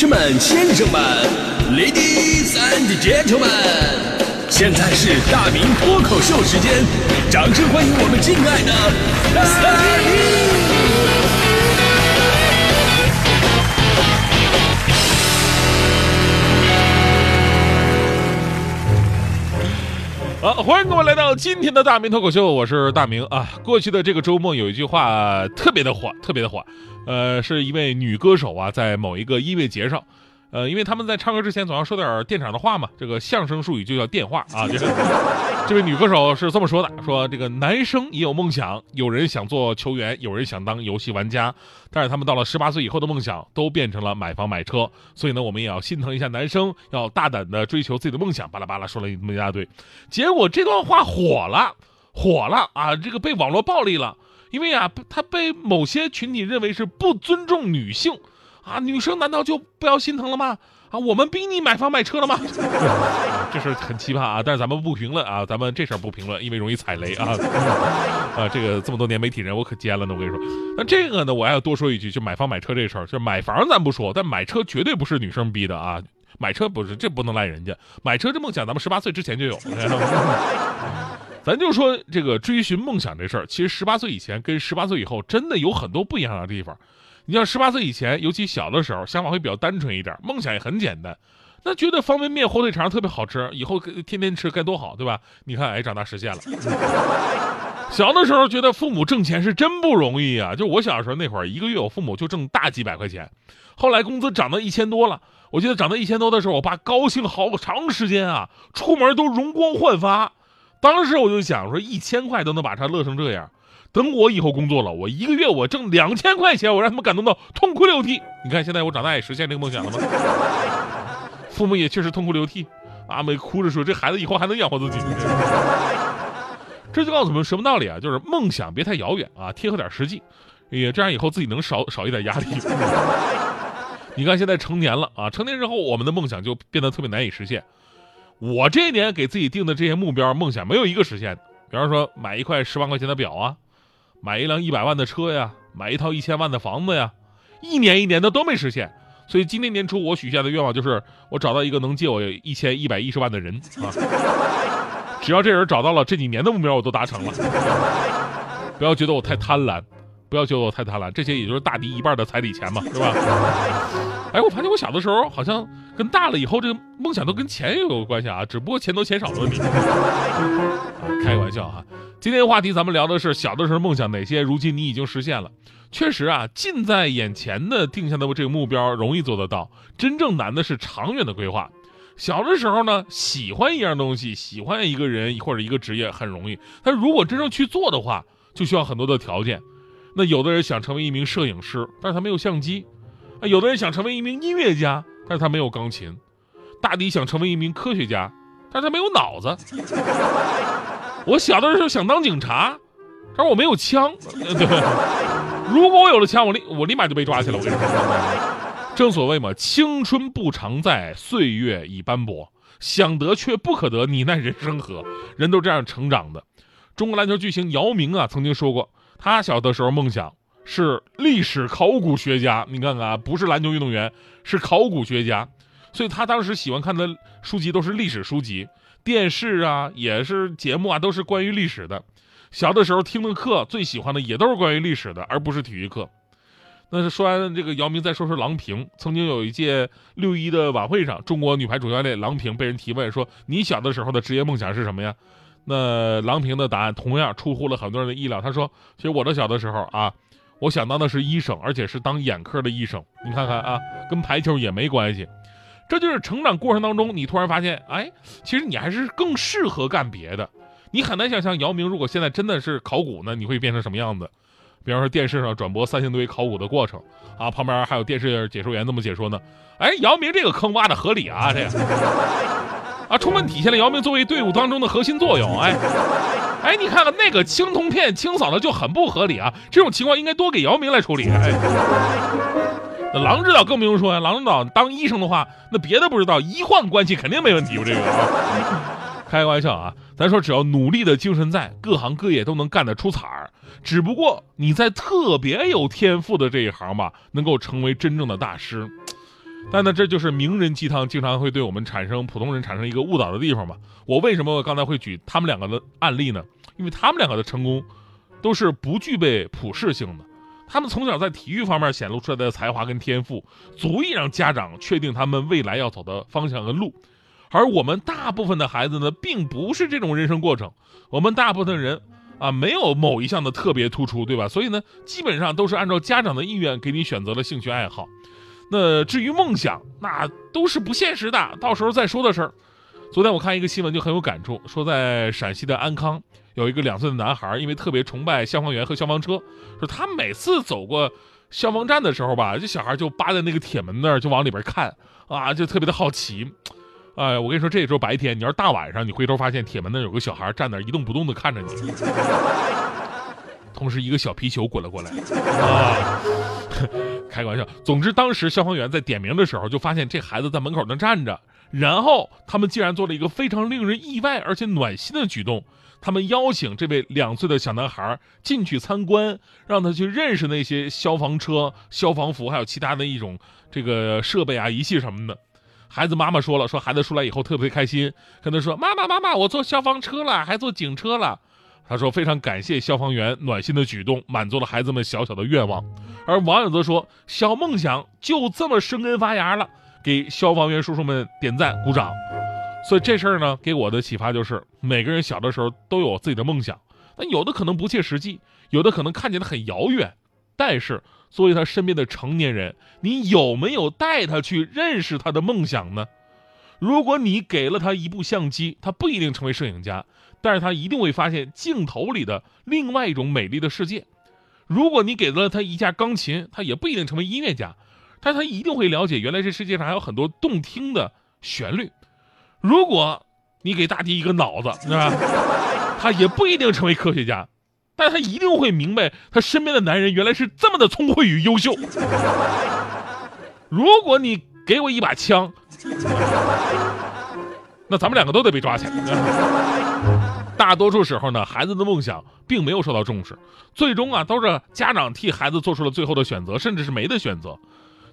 士们、先生们，Ladies and Gentlemen，现在是大明脱口秀时间，掌声欢迎我们敬爱的大明！好，欢迎各位来到今天的大明脱口秀，我是大明啊。过去的这个周末有一句话特别的火，特别的火，呃，是一位女歌手啊，在某一个音乐节上。呃，因为他们在唱歌之前总要说点电场的话嘛，这个相声术语就叫电话啊。这个这位女歌手是这么说的：说这个男生也有梦想，有人想做球员，有人想当游戏玩家，但是他们到了十八岁以后的梦想都变成了买房买车。所以呢，我们也要心疼一下男生，要大胆的追求自己的梦想。巴拉巴拉说了一么一大堆，结果这段话火了，火了啊！这个被网络暴力了，因为啊，他被某些群体认为是不尊重女性。啊，女生难道就不要心疼了吗？啊，我们逼你买房买车了吗？这事很奇葩啊！但是咱们不评论啊，咱们这事儿不评论，因为容易踩雷啊。啊，这个这么多年媒体人，我可尖了呢。我跟你说，那这个呢，我还要多说一句，就买房买车这事儿，就买房咱不说，但买车绝对不是女生逼的啊。买车不是，这不能赖人家。买车这梦想，咱们十八岁之前就有。咱就说这个追寻梦想这事儿，其实十八岁以前跟十八岁以后真的有很多不一样的地方。你像十八岁以前，尤其小的时候，想法会比较单纯一点，梦想也很简单，那觉得方便面、火腿肠特别好吃，以后天天吃该多好，对吧？你看，哎，长大实现了。小的时候觉得父母挣钱是真不容易啊，就我小时候那会儿，一个月我父母就挣大几百块钱，后来工资涨到一千多了，我记得涨到一千多的时候，我爸高兴好长时间啊，出门都容光焕发。当时我就想说，一千块都能把他乐成这样。等我以后工作了，我一个月我挣两千块钱，我让他们感动到痛哭流涕。你看现在我长大也实现这个梦想了吗？父母也确实痛哭流涕，阿美哭着说：“这孩子以后还能养活自己。”这就告诉我们什么道理啊？就是梦想别太遥远啊，贴合点实际，也这样以后自己能少少一点压力。你看现在成年了啊，成年之后我们的梦想就变得特别难以实现。我这一年给自己定的这些目标梦想，没有一个实现的。比方说买一块十万块钱的表啊。买一辆一百万的车呀，买一套一千万的房子呀，一年一年的都没实现，所以今年年初我许下的愿望就是，我找到一个能借我一千一百一十万的人啊，只要这人找到了，这几年的目标我都达成了。不要觉得我太贪婪，不要觉得我太贪婪，这些也就是大迪一半的彩礼钱嘛，是吧？哎，我发现我小的时候好像跟大了以后，这个梦想都跟钱也有关系啊，只不过钱多钱少的问题。开个玩笑哈。今天话题，咱们聊的是小的时候梦想哪些，如今你已经实现了。确实啊，近在眼前的定下的这个目标容易做得到，真正难的是长远的规划。小的时候呢，喜欢一样东西，喜欢一个人或者一个职业很容易，但如果真正去做的话，就需要很多的条件。那有的人想成为一名摄影师，但是他没有相机；啊，有的人想成为一名音乐家，但是他没有钢琴；大抵想成为一名科学家，但是他没有脑子。我小的时候想当警察，但是我没有枪。对，如果我有了枪，我立我立马就被抓起来。我跟你说，正所谓嘛，青春不常在，岁月已斑驳，想得却不可得，你奈人生何？人都这样成长的。中国篮球巨星姚明啊，曾经说过，他小的时候梦想是历史考古学家。你看看啊，不是篮球运动员，是考古学家。所以他当时喜欢看的书籍都是历史书籍。电视啊，也是节目啊，都是关于历史的。小的时候听的课，最喜欢的也都是关于历史的，而不是体育课。那是说完这个姚明，再说说郎平。曾经有一届六一的晚会上，中国女排主教练郎平被人提问说：“你小的时候的职业梦想是什么呀？”那郎平的答案同样出乎了很多人的意料。他说：“其实我的小的时候啊，我想当的是医生，而且是当眼科的医生。你看看啊，跟排球也没关系。”这就是成长过程当中，你突然发现，哎，其实你还是更适合干别的。你很难想象姚明如果现在真的是考古呢，你会变成什么样子？比方说电视上转播三星堆考古的过程啊，旁边还有电视解说员这么解说呢。哎，姚明这个坑挖的合理啊，这个啊，充分体现了姚明作为队伍当中的核心作用。哎，哎，你看看那个青铜片清扫的就很不合理啊，这种情况应该多给姚明来处理。哎。那郎指导更不用说呀，郎指导当医生的话，那别的不知道，医患关系肯定没问题。我这个，开个玩笑啊，咱说只要努力的精神在，各行各业都能干得出彩儿。只不过你在特别有天赋的这一行吧，能够成为真正的大师。但呢，这就是名人鸡汤经常会对我们产生普通人产生一个误导的地方嘛。我为什么刚才会举他们两个的案例呢？因为他们两个的成功都是不具备普适性的。他们从小在体育方面显露出来的才华跟天赋，足以让家长确定他们未来要走的方向和路。而我们大部分的孩子呢，并不是这种人生过程。我们大部分人啊，没有某一项的特别突出，对吧？所以呢，基本上都是按照家长的意愿给你选择了兴趣爱好。那至于梦想，那都是不现实的，到时候再说的事儿。昨天我看一个新闻就很有感触，说在陕西的安康。有一个两岁的男孩，因为特别崇拜消防员和消防车，说他每次走过消防站的时候吧，这小孩就扒在那个铁门那儿，就往里边看啊，就特别的好奇。哎，我跟你说，这时候白天，你要是大晚上，你回头发现铁门那有个小孩站那一动不动的看着你，同时一个小皮球滚了过来啊，开个玩笑。总之，当时消防员在点名的时候，就发现这孩子在门口那站着，然后他们竟然做了一个非常令人意外而且暖心的举动。他们邀请这位两岁的小男孩进去参观，让他去认识那些消防车、消防服，还有其他的一种这个设备啊、仪器什么的。孩子妈妈说了，说孩子出来以后特别开心，跟他说：“妈妈，妈妈，我坐消防车了，还坐警车了。”他说非常感谢消防员暖心的举动，满足了孩子们小小的愿望。而网友则说：“小梦想就这么生根发芽了，给消防员叔叔们点赞鼓掌。”所以这事儿呢，给我的启发就是，每个人小的时候都有自己的梦想，但有的可能不切实际，有的可能看起来很遥远。但是作为他身边的成年人，你有没有带他去认识他的梦想呢？如果你给了他一部相机，他不一定成为摄影家，但是他一定会发现镜头里的另外一种美丽的世界。如果你给了他一架钢琴，他也不一定成为音乐家，但他一定会了解原来这世界上还有很多动听的旋律。如果你给大地一个脑子，是吧？他也不一定成为科学家，但他一定会明白他身边的男人原来是这么的聪慧与优秀。如果你给我一把枪，那咱们两个都得被抓起来。大多数时候呢，孩子的梦想并没有受到重视，最终啊，都是家长替孩子做出了最后的选择，甚至是没得选择。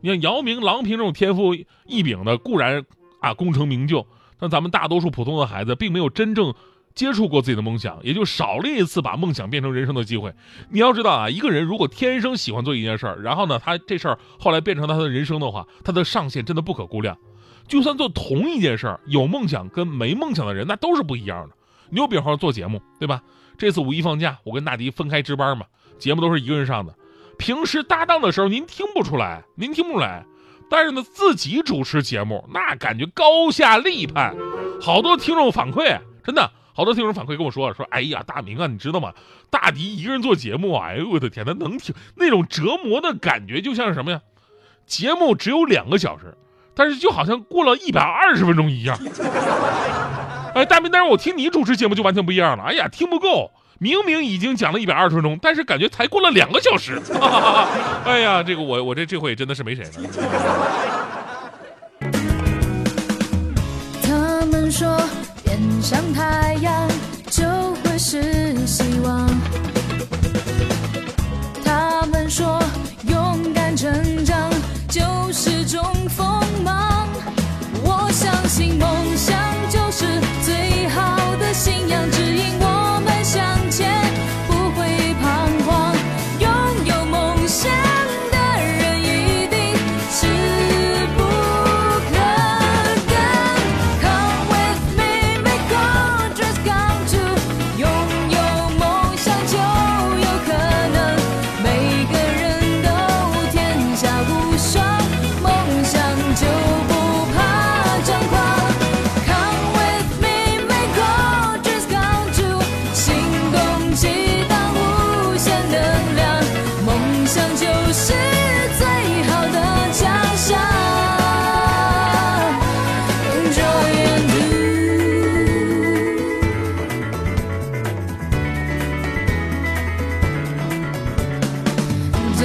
你像姚明、郎平这种天赋异禀的，固然啊功成名就。但咱们大多数普通的孩子并没有真正接触过自己的梦想，也就少了一次把梦想变成人生的机会。你要知道啊，一个人如果天生喜欢做一件事儿，然后呢，他这事儿后来变成他的人生的话，他的上限真的不可估量。就算做同一件事儿，有梦想跟没梦想的人那都是不一样的。你比方说做节目，对吧？这次五一放假，我跟大迪分开值班嘛，节目都是一个人上的。平时搭档的时候，您听不出来，您听不出来。但是呢，自己主持节目那感觉高下立判，好多听众反馈，真的好多听众反馈跟我说说，哎呀，大明啊，你知道吗？大迪一个人做节目，哎呦我的天，他能听那种折磨的感觉，就像是什么呀？节目只有两个小时，但是就好像过了一百二十分钟一样。哎，大明，但是我听你主持节目就完全不一样了，哎呀，听不够。明明已经讲了一百二十分钟，但是感觉才过了两个小时。哎呀，这个我我这这回真的是没谁了。他们说，变像太阳就会是希望。他们说，勇敢成长就是种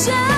Sẽ